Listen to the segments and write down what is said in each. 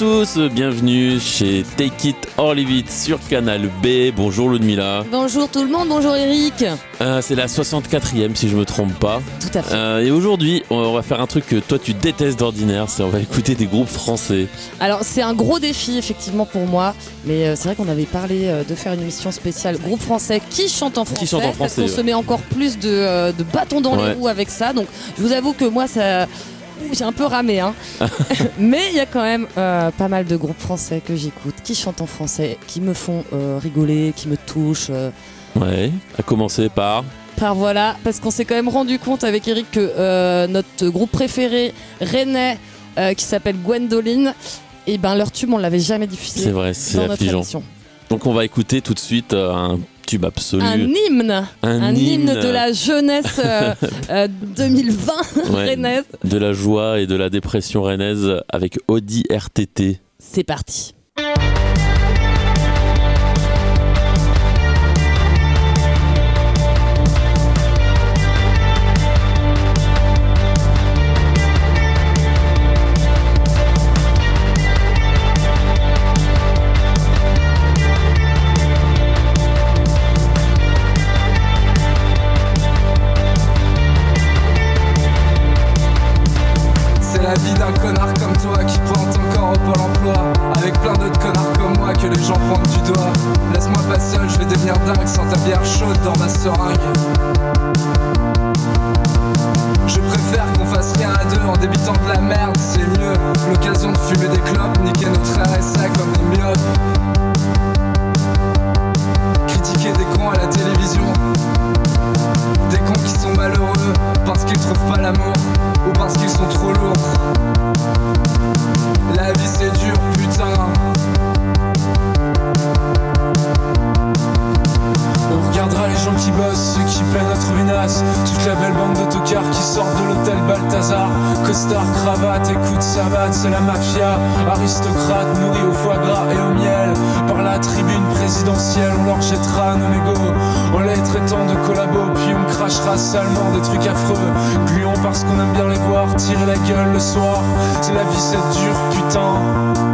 Bonjour à tous, bienvenue chez Take It or Leave It sur Canal B. Bonjour Ludmilla. Bonjour tout le monde, bonjour Eric. Euh, c'est la 64e si je me trompe pas. Tout à fait. Euh, et aujourd'hui, on va faire un truc que toi tu détestes d'ordinaire, c'est on va écouter des groupes français. Alors c'est un gros défi effectivement pour moi, mais euh, c'est vrai qu'on avait parlé de faire une émission spéciale groupe français qui chante en français, chante en parce français, qu'on ouais. se met encore plus de, de bâtons dans Ouais. les roues avec ça. Donc je vous avoue que moi ça j'ai un peu ramé, hein. mais il y a quand même euh, pas mal de groupes français que j'écoute, qui chantent en français, qui me font euh, rigoler, qui me touchent. euh, Ouais, à commencer par. Par voilà, parce qu'on s'est quand même rendu compte avec Eric que euh, notre groupe préféré, Rennais, qui s'appelle Gwendoline, et ben leur tube on l'avait jamais diffusé C'est vrai, c'est affligeant. Donc on va écouter tout de suite un tube absolu. Un hymne, un, hymne de la jeunesse euh, euh, 2020 Ouais. rennaise. de la joie et de la dépression rennaise avec Audi RTT. C'est parti. La vie d'un connard comme toi qui pointe encore au pôle emploi. Avec plein d'autres connards comme moi que les gens pointent du doigt. Laisse-moi pas seul, je vais devenir dingue sans ta bière chaude dans ma seringue. Je préfère qu'on fasse rien à deux en débitant de la merde, c'est mieux. L'occasion de fumer des clopes, niquer notre RSA comme des myopes. Critiquer des cons à la télévision. Des cons qui sont malheureux parce qu'ils trouvent pas l'amour ou parce qu'ils sont trop lourds. La vie c'est dur, putain. On les gens qui bossent, ceux qui peinent trouver nasse Toute la belle bande de qui sortent de l'hôtel Balthazar. Costard, cravate, écoute savate, c'est la mafia. Aristocrate, nourris au foie gras et au miel. Par la tribune présidentielle, on leur jettera nos mégots. En les traitant de collabos, puis on crachera salement des trucs affreux. Gluons parce qu'on aime bien les voir tirer la gueule le soir. C'est la vie, c'est dur, putain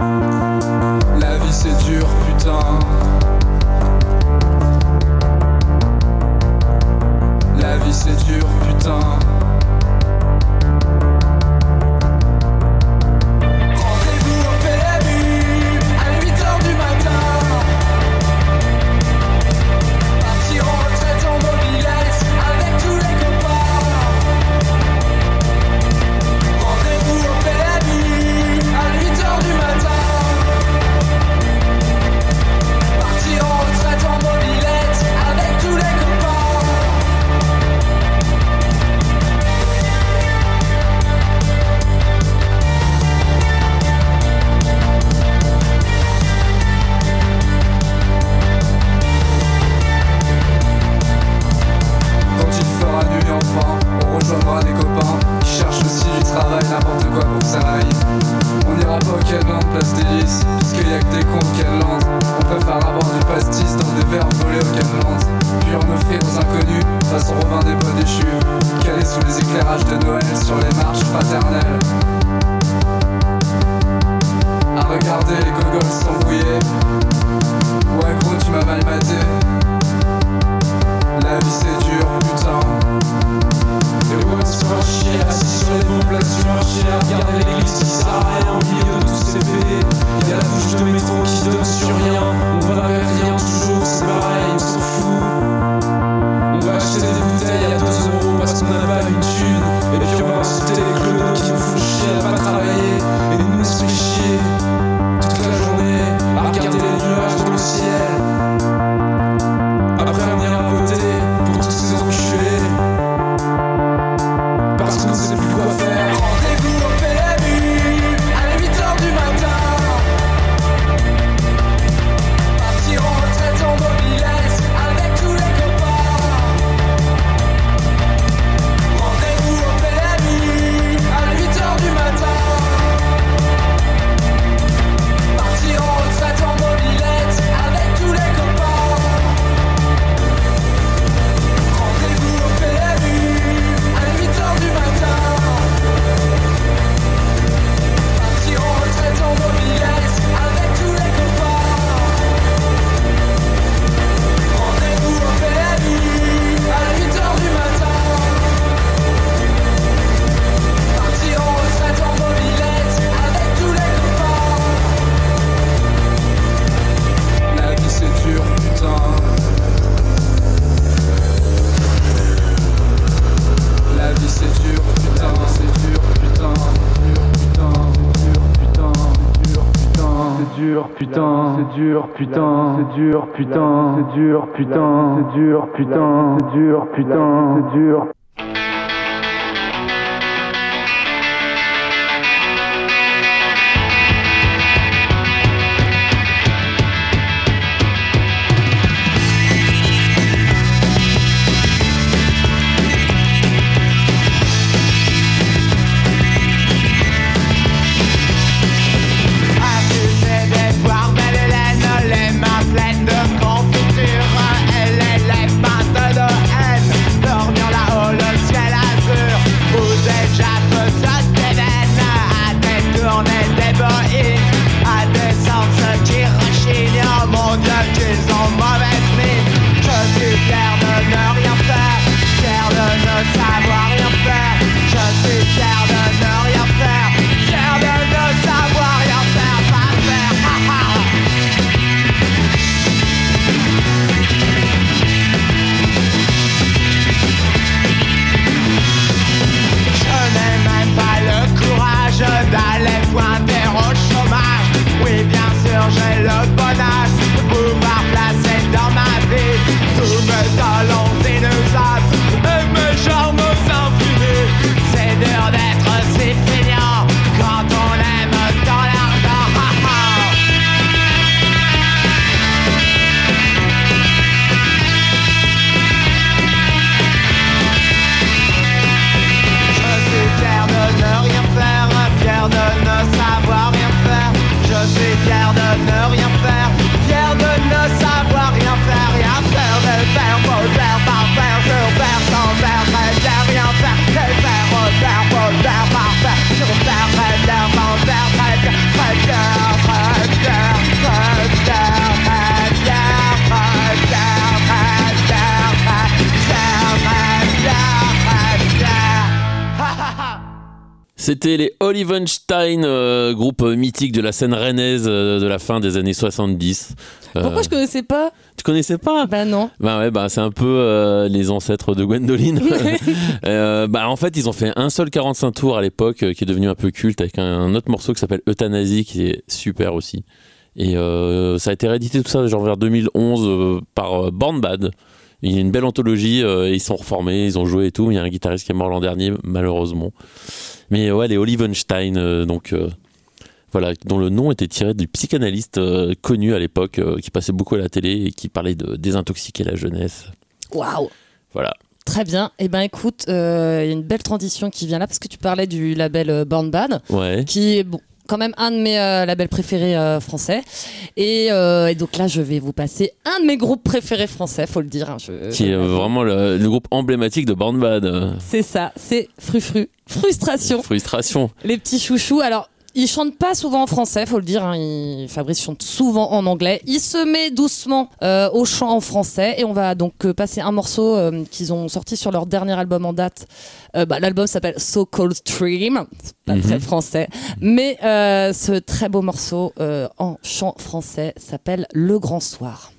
c'est dur, putain, c'est dur, putain, c'est dur, putain, c'est dur, putain, c'est dur, putain, c'est dur. C'était les Olivenstein, euh, groupe mythique de la scène rennaise euh, de la fin des années 70. Euh, Pourquoi je connaissais pas Tu connaissais pas? Bah non. Bah ouais, bah c'est un peu euh, les ancêtres de Gwendoline. Bah en fait, ils ont fait un seul 45 tours à l'époque qui est devenu un peu culte avec un, un autre morceau qui s'appelle Euthanasie qui est super aussi. Et ça a été réédité tout ça genre vers 2011 euh, par Born Bad. Il y a une belle anthologie, ils sont reformés, ils ont joué et tout. Il y a un guitariste qui est mort l'an dernier, malheureusement. Mais ouais, les Olivenstein, euh, donc euh, voilà, dont le nom était tiré du psychanalyste euh, connu à l'époque, euh, qui passait beaucoup à la télé et qui parlait de désintoxiquer la jeunesse. Waouh. Voilà. Très bien. Eh ben écoute, euh, il y a une belle transition qui vient là parce que tu parlais du label Born Bad, Ouais. qui est bon, quand même un de mes euh, labels préférés euh, français. Et, euh, et donc là, je vais vous passer un de mes groupes préférés français, faut le dire. hein, je- Qui est vraiment le, le groupe emblématique de Born Bad. C'est ça, c'est Frufru. Frustration. Frustration. Les petits chouchous. Alors, ils chantent pas souvent en français, faut le dire. hein. Il- Fabrice chante souvent en anglais. Il se met doucement euh, au chant en français et on va donc euh, passer un morceau euh, qu'ils ont sorti sur leur dernier album en date. Bah, L'album s'appelle So Cold Stream, pas Mhm. très français, mais ce très beau morceau en chant français s'appelle Le Grand Soir.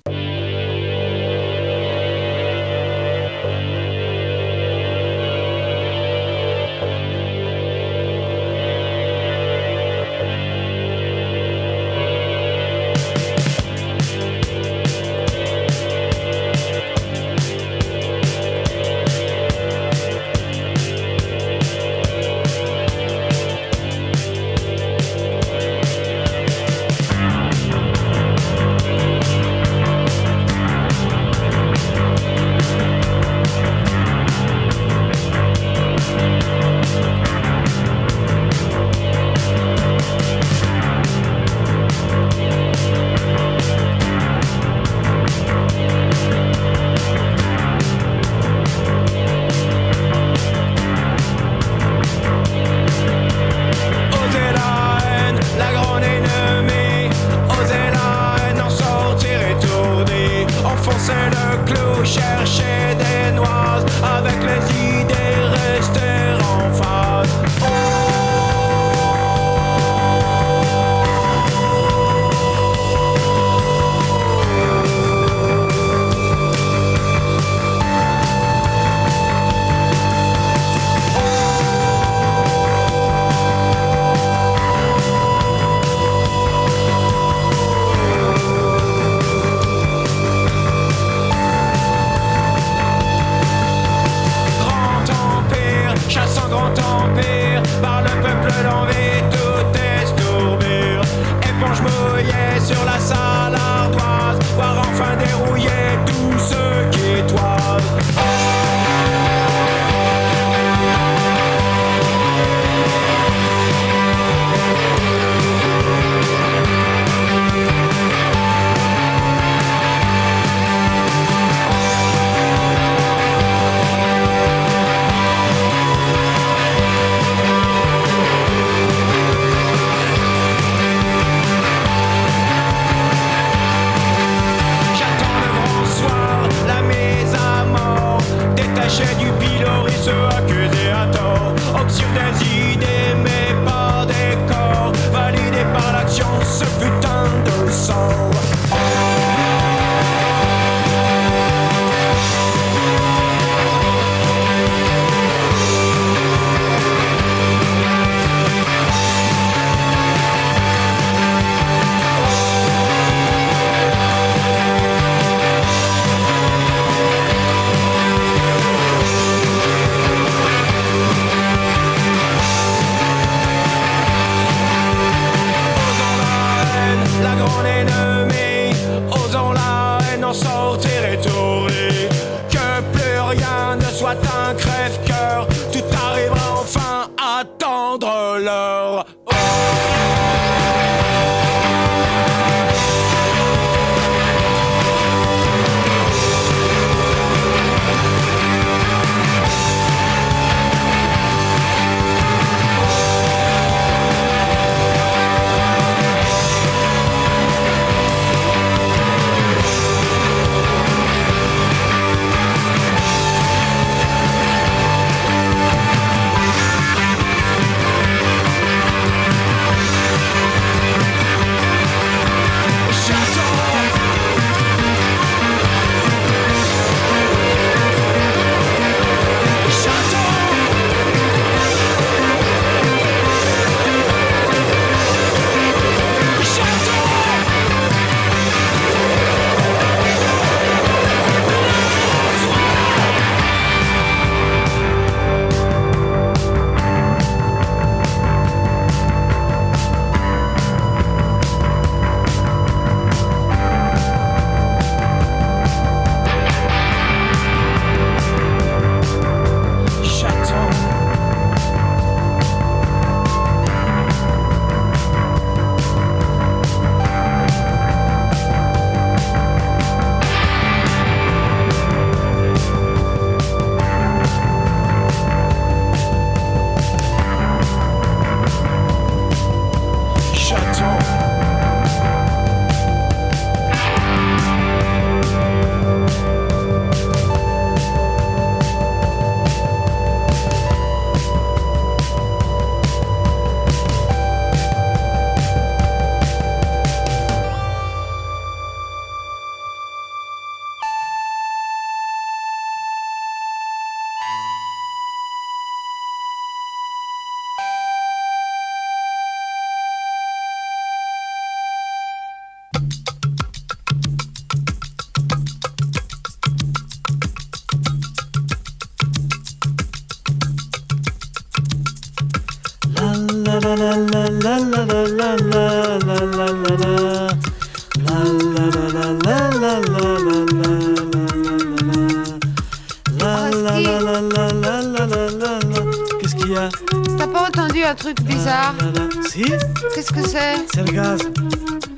C'est le gaz.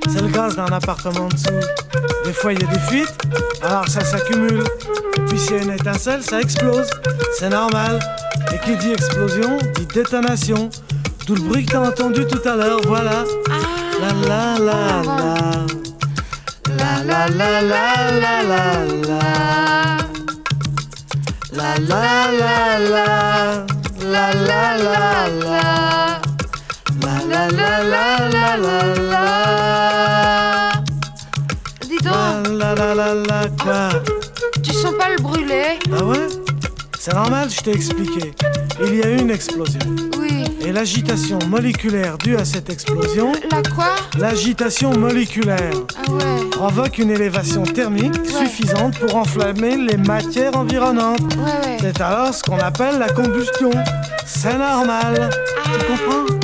C'est le gaz d'un appartement en dessous. Des fois, il y a des fuites, alors ça s'accumule. Puis, s'il y a une étincelle, ça explose. C'est normal. Et qui dit explosion, dit détonation. D'où le bruit que t'as entendu tout à l'heure, voilà. La la la la. La la la la la la la. La la la la. La la la la. La la la la la la la. Dis donc, La la la la quoi tu sens pas le brûler? Ah ouais? C'est normal, je t'ai expliqué. il y a eu une explosion. Oui. Et l'agitation moléculaire due à cette explosion, La quoi? l'agitation moléculaire, Ah ouais. provoque une élévation thermique suffisante pour enflammer les matières environnantes. Ouais, ouais. C'est alors ce qu'on appelle la combustion. C'est normal. Tu comprends? Ouais, ouais.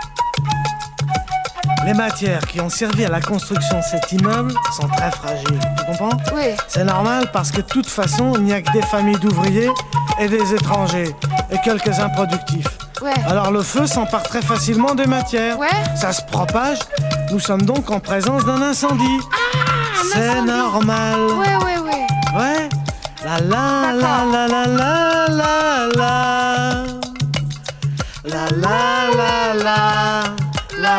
Les matières qui ont servi à la construction de cet immeuble sont très fragiles. Tu comprends Oui. C'est normal parce que de toute façon, il n'y a que des familles d'ouvriers et des étrangers et quelques improductifs. Ouais. Alors le feu s'empare très facilement des matières. Ouais. Ça se propage. Nous sommes donc en présence d'un incendie. C'est incendie. normal. Ouais, ouais, ouais. Ouais. La la la la la la la la. La la la la.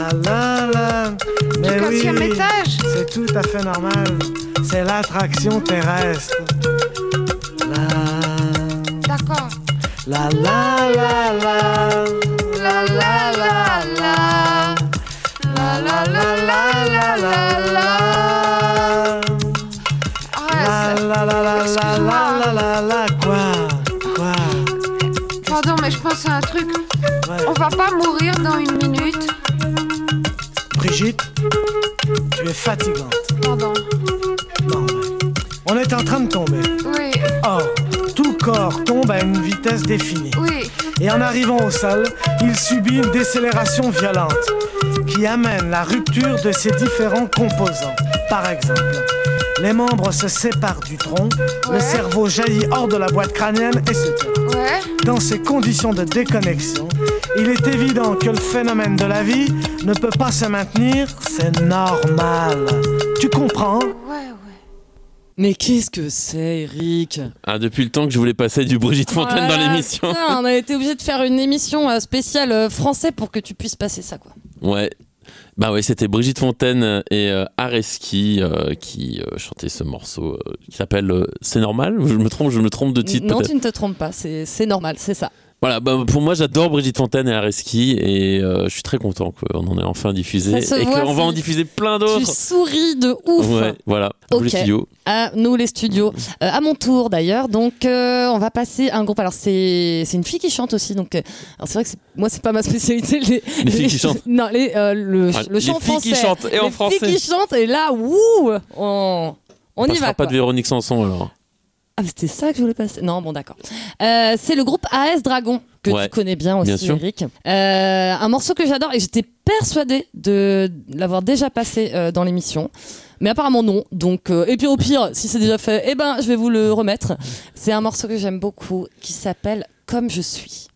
la du oui, 15 étage c'est tout à fait normal. C'est l'attraction terrestre. La D'accord. la la la la La la la la. La la la la la la la. Ah, la la la la la la la la quoi quoi Pardon, mais je pense à un truc. On va pas mourir dans une minute. Brigitte, tu es fatigante. Pardon. Non, mais on est en train de tomber. Oui, Or, tout corps tombe à une vitesse définie. oui. Et en arrivant au sol, il subit une décélération violente qui amène la rupture de ses différents composants. Par exemple, les membres se séparent du tronc, le cerveau jaillit hors de la boîte crânienne et se tient. Ouais. Dans ces conditions de déconnexion, il est évident que le phénomène de la vie ne peut pas se maintenir, c'est normal. Tu comprends? Ouais, ouais. Mais qu'est-ce que c'est, Eric? Ah, depuis le temps que je voulais passer du Brigitte Fontaine dans l'émission. on a été obligé de faire une émission euh, spéciale euh, français pour que tu puisses passer ça, quoi. Ouais. Bah ouais, c'était Brigitte Fontaine et euh, Areski euh, qui euh, chantaient ce morceau euh, qui s'appelle euh, C'est normal? Je me trompe, je me trompe de titre non, tu ne te trompes pas, c'est c'est normal, c'est ça. Voilà, bah, pour moi j'adore Brigitte Fontaine et Areski et euh, je suis très content qu'on en ait enfin diffusé et qu'on va en diffuser plein Tu d'autres. souris de ouf. Ouais, voilà. Ok. Le studio. À nous les studios. Euh, à mon tour d'ailleurs. Donc euh, on va passer un groupe. Alors c'est une fille qui chante aussi. Donc euh, c'est vrai que moi c'est pas ma spécialité. Les, Les filles qui chantent. Non les le, Ah, le les chant filles qui français. chantent, et en les français. filles qui chantent et là wouh on on y passera va. pas quoi. de Véronique Sanson alors. Ah c'était ça que je voulais passer. Non bon d'accord. Euh, c'est le groupe AS Dragon que Ouais, tu connais bien aussi bien. Eric. Euh, un morceau que j'adore et j'étais persuadée de l'avoir déjà passé euh, dans l'émission. Mais apparemment non. Donc et puis au pire, si c'est déjà fait, eh ben je vais vous le remettre. C'est un morceau que j'aime beaucoup qui s'appelle Comme je suis.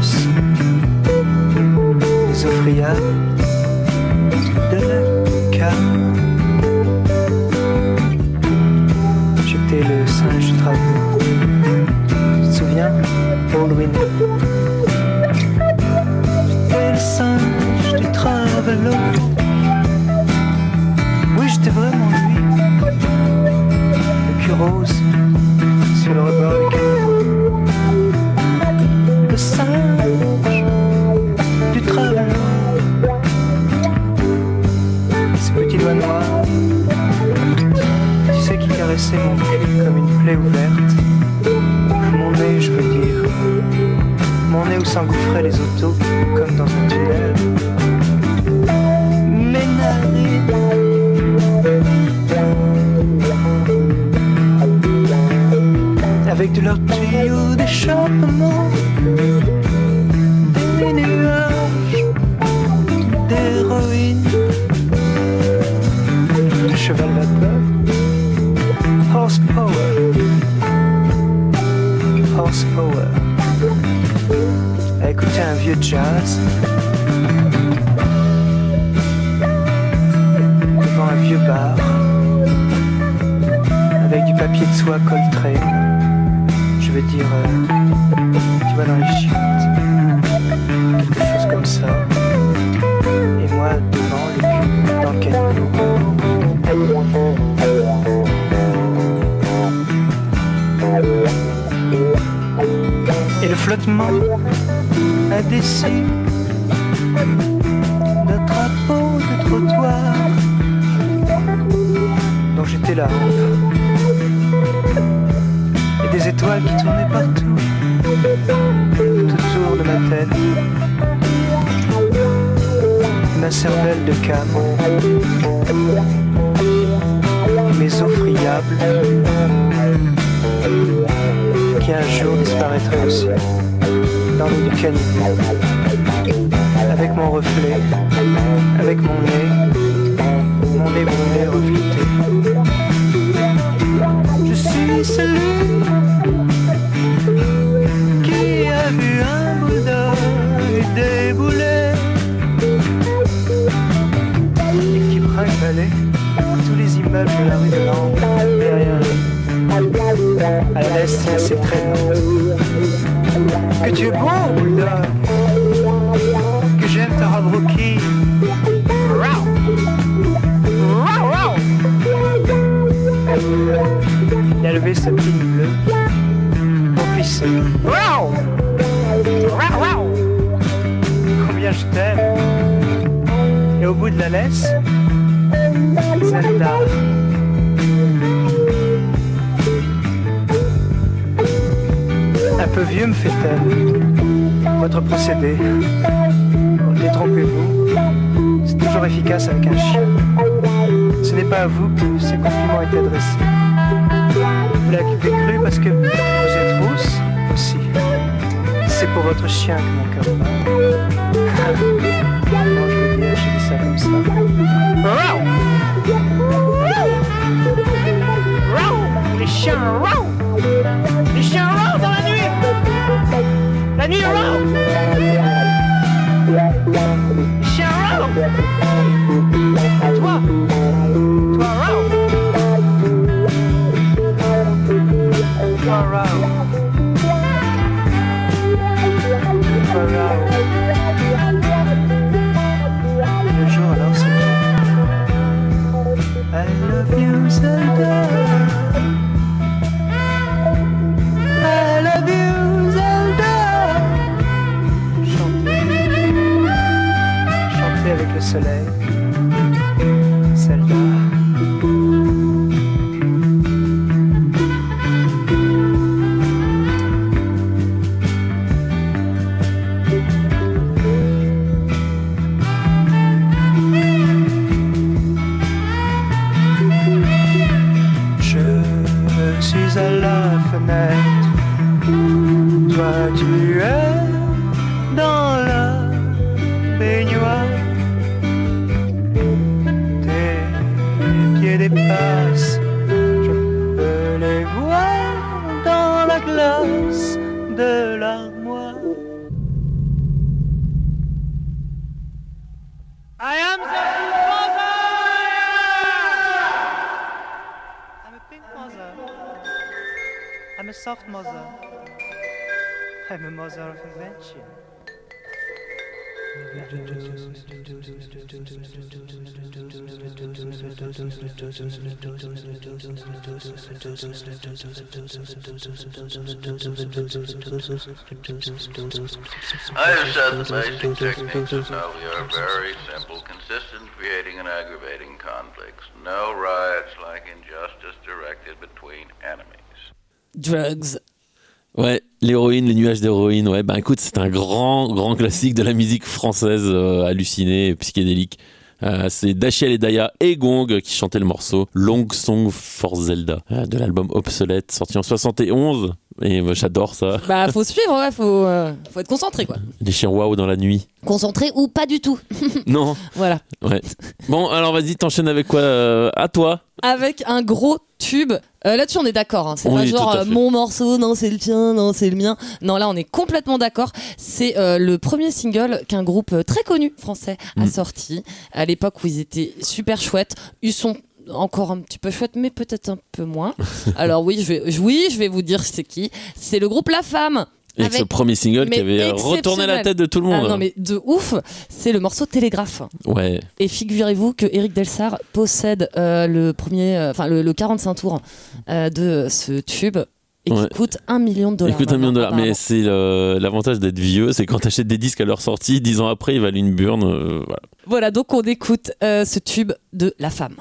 house. Flottement ici de drapeau de trottoir. Dont j'étais la hampe et des étoiles qui tournaient partout tout autour de ma tête. Ma cervelle de cam mes eaux friables qui un jour disparaîtraient aussi. Dans du caniveau avec mon reflet. Avec mon nez. Mon nez brûlé reflété. Je suis celui qui a vu un Bouddha débouler et qui brinque-ballait tous les immeubles de la rue de Langres derrière. À l'est, ses traîneaux. Que tu es Que j'aime ta robe rookie. Il a levé sa petite bleue pour pisser. Combien je t'aime Et au bout de la laisse, Zelda. Peu vieux me fait-elle. Votre procédé. Détrompez-vous. C'est toujours efficace avec un chien. Ce n'est pas à vous que ces compliments étaient adressés. Vous l'avez cru parce que vous êtes rousse aussi. C'est pour votre chien que mon cœur bat. La nuit rau! Les chiens rau! Et toi? Toi rau! Toi rau! Toi rau! Le jour alors c'est I love you Zelda soleil said the basic techniques of are very simple, consistent, creating and aggravating conflicts. No riots like injustice directed between enemies. Drugs. Ouais, l'héroïne, les nuages d'héroïne. Ouais, bah écoute, c'est un grand, grand classique de la musique française euh, hallucinée, psychédélique. Euh, c'est Dachiel et Daya et Gong qui chantaient le morceau Long Song for Zelda euh, de l'album Obsolete sorti en 71 et moi, j'adore ça Bah, faut suivre, ouais, faut, euh, faut être concentré, quoi. les chiens waouh dans la nuit Concentré ou pas du tout. non Voilà. ouais bon alors vas-y t'enchaînes avec quoi euh, à toi Avec un gros tube. Euh, Là-dessus, on est d'accord. hein. C'est pas genre tout à euh, fait. mon morceau, non, c'est le tien, non, c'est le mien. Non, là, on est complètement d'accord. C'est euh, le premier single qu'un groupe euh, très connu français a Mm. sorti à l'époque où ils étaient super chouettes. Ils sont encore un petit peu chouettes, mais peut-être un peu moins. Alors oui, je vais, oui, je vais vous dire c'est qui. C'est le groupe La Femme. Et Avec- ce premier single qui avait retourné la tête de tout le Ah monde non mais de ouf, c'est le morceau Télégraphe. ouais Et figurez-vous que Eric Delsar possède euh, le premier, euh, enfin le, le 45 tours euh, de ce tube. et qui coûte un million de dollars. Écoute, un million de dollars. Mais c'est l'avantage d'être vieux, c'est quand t'achètes des disques à leur sortie, dix ans après, ils valent une burne. voilà. Voilà, donc on écoute ce tube de La Femme.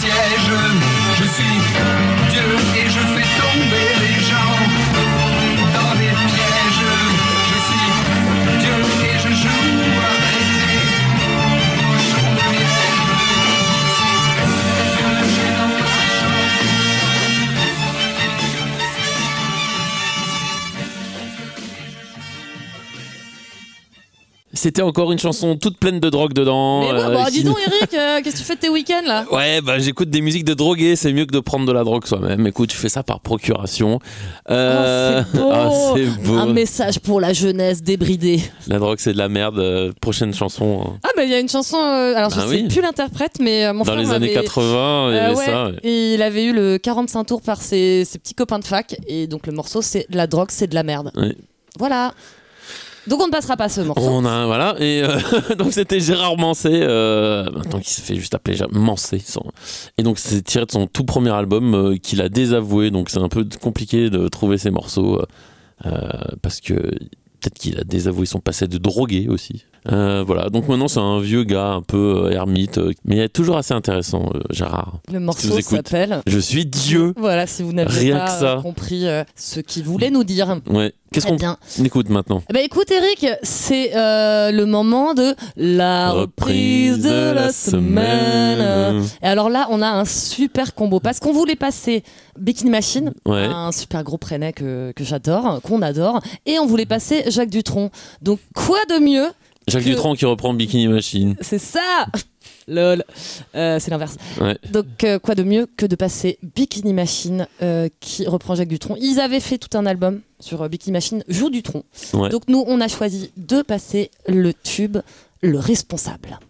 Sièges. Je suis Dieu et je fais tomber les gens C'était encore une chanson toute pleine de drogue dedans. Mais bon, euh, bah, dis donc, Eric, euh, qu'est-ce que tu fais de tes week-ends là? Ouais, bah j'écoute des musiques de drogués, c'est mieux que de prendre de la drogue soi-même. Écoute, tu fais ça par procuration. Euh, Oh, c'est beau. ah, c'est beau. Un message pour la jeunesse débridée. La drogue, c'est de la merde. Prochaine chanson. euh, Ah, mais il y a une chanson, alors je Bah sais oui. plus l'interprète, mais mon Dans frère les années m'avait- 80, il y avait ouais, ça. ouais. et il avait eu le 45 tours par ses, ses petits copains de fac, et donc le morceau c'est la drogue, c'est de la merde. Ouais. Voilà. Donc on ne passera pas ce morceau. On a voilà. Et euh, donc c'était Gérard Manset euh, maintenant qui se fait juste appeler Gérard son- et donc c'est tiré de son tout premier album euh, qu'il a désavoué. Donc c'est un peu compliqué de trouver ses morceaux parce que peut-être qu'il a désavoué son passé de drogué aussi Euh, voilà donc maintenant c'est un vieux gars un peu euh, ermite euh, mais il est toujours assez intéressant Gérard Le morceau s'appelle. je suis Dieu Voilà, si vous n'avez Rien pas que ça. compris ce qu'il voulait nous dire. ouais qu'est-ce qu'on écoute maintenant Eh ben écoute Eric, c'est le moment de la reprise de la semaine. Et alors là, on a un super combo parce qu'on voulait passer Bikini Machine, Ouais. un super gros prénet que, que j'adore, qu'on adore, et on voulait passer Jacques Dutronc. Donc quoi de mieux Jacques que- Dutronc qui reprend Bikini Machine C'est ça Lol. Euh, c'est l'inverse. ouais Donc, euh, quoi de mieux que de passer Bikini Machine euh, qui reprend Jacques Dutronc? Ils avaient fait tout un album sur Bikini Machine, Jour Dutronc. Ouais. Donc, nous, on a choisi de passer le tube, le responsable.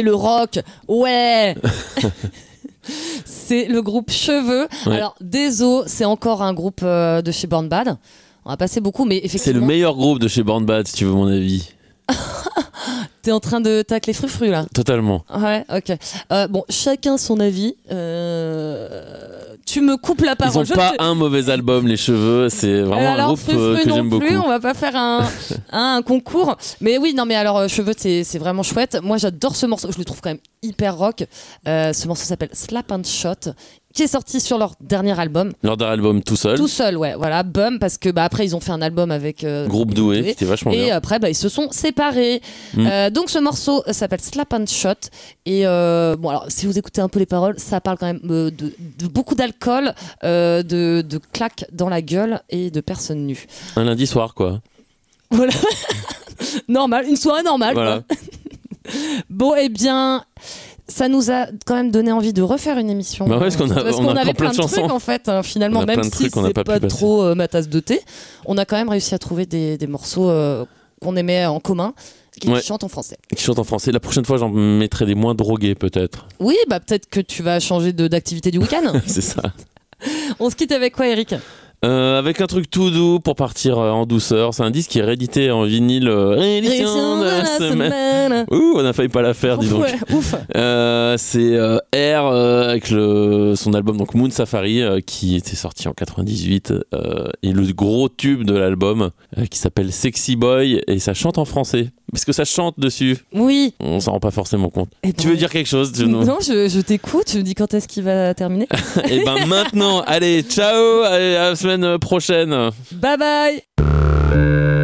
C'est le rock. Ouais. c'est le groupe Cheveux. Ouais. Alors, Deso, c'est encore un groupe euh, de chez Born Bad. On va passer beaucoup, mais C'est le effectivement, meilleur groupe de chez Born Bad, si tu veux mon avis. t'es en train de tacler frufru là. Totalement. Ouais, ok. Euh, bon, chacun son avis. Euh, tu me coupes la Ils parole. ont Je pas te- un mauvais album, les cheveux. C'est vraiment un alors, groupe euh, que j'aime beaucoup. plus, on va pas faire un, un, un concours. Mais oui, non, mais alors, Cheveux, c'est c'est vraiment chouette. Moi, j'adore ce morceau. Je le trouve quand même hyper rock. Euh, ce morceau s'appelle Slap and Shot, qui est sorti sur leur dernier album. Leur dernier album tout seul. Tout seul, ouais, voilà, Bum, parce que bah, après, ils ont fait un album avec. euh, Groupe doué, c'était vachement et bien. après, bah, ils se sont séparés. Mm. Euh, donc, ce morceau s'appelle Slap and Shot. Et euh, bon, alors, si vous écoutez un peu les paroles, ça parle quand même de, de beaucoup d'alcool, de, de claques dans la gueule et de personnes nues. Un lundi soir, quoi. Voilà. Normal, une soirée normale. Voilà. quoi. Bon, eh bien. Ça nous a quand même donné envie de refaire une émission. Bah ouais, parce qu'on a- Parce on qu'on a avait plein de trucs en fait, hein, finalement, même si trucs c'est pas trop euh, ma tasse de thé, on a quand même réussi à trouver des, des morceaux euh, qu'on aimait en commun, qui Ouais. chantent en français. Qui chante en français. La prochaine fois, j'en mettrai des moins drogués, peut-être. Oui, bah peut-être que tu vas changer de- d'activité du week-end. C'est ça. on se quitte avec quoi, Eric? Euh, avec un truc tout doux pour partir euh, en douceur. C'est un disque qui est réédité en vinyle. euh, réédition de la semaine. Ouh, on a failli pas la faire, dis donc. Ouais, ouf. Euh, c'est R euh, avec le, son album donc Moon Safari qui était sorti en 98 euh, et le gros tube de l'album qui s'appelle Sexy Boy et ça chante en français parce que ça chante dessus. Oui. On s'en rend pas forcément compte. Eh tu ben, veux dire quelque chose tu- Non, je, je t'écoute. Tu me dis quand est-ce qu'il va terminer Et ben maintenant, allez, ciao, allez, à la semaine prochaine. Bye bye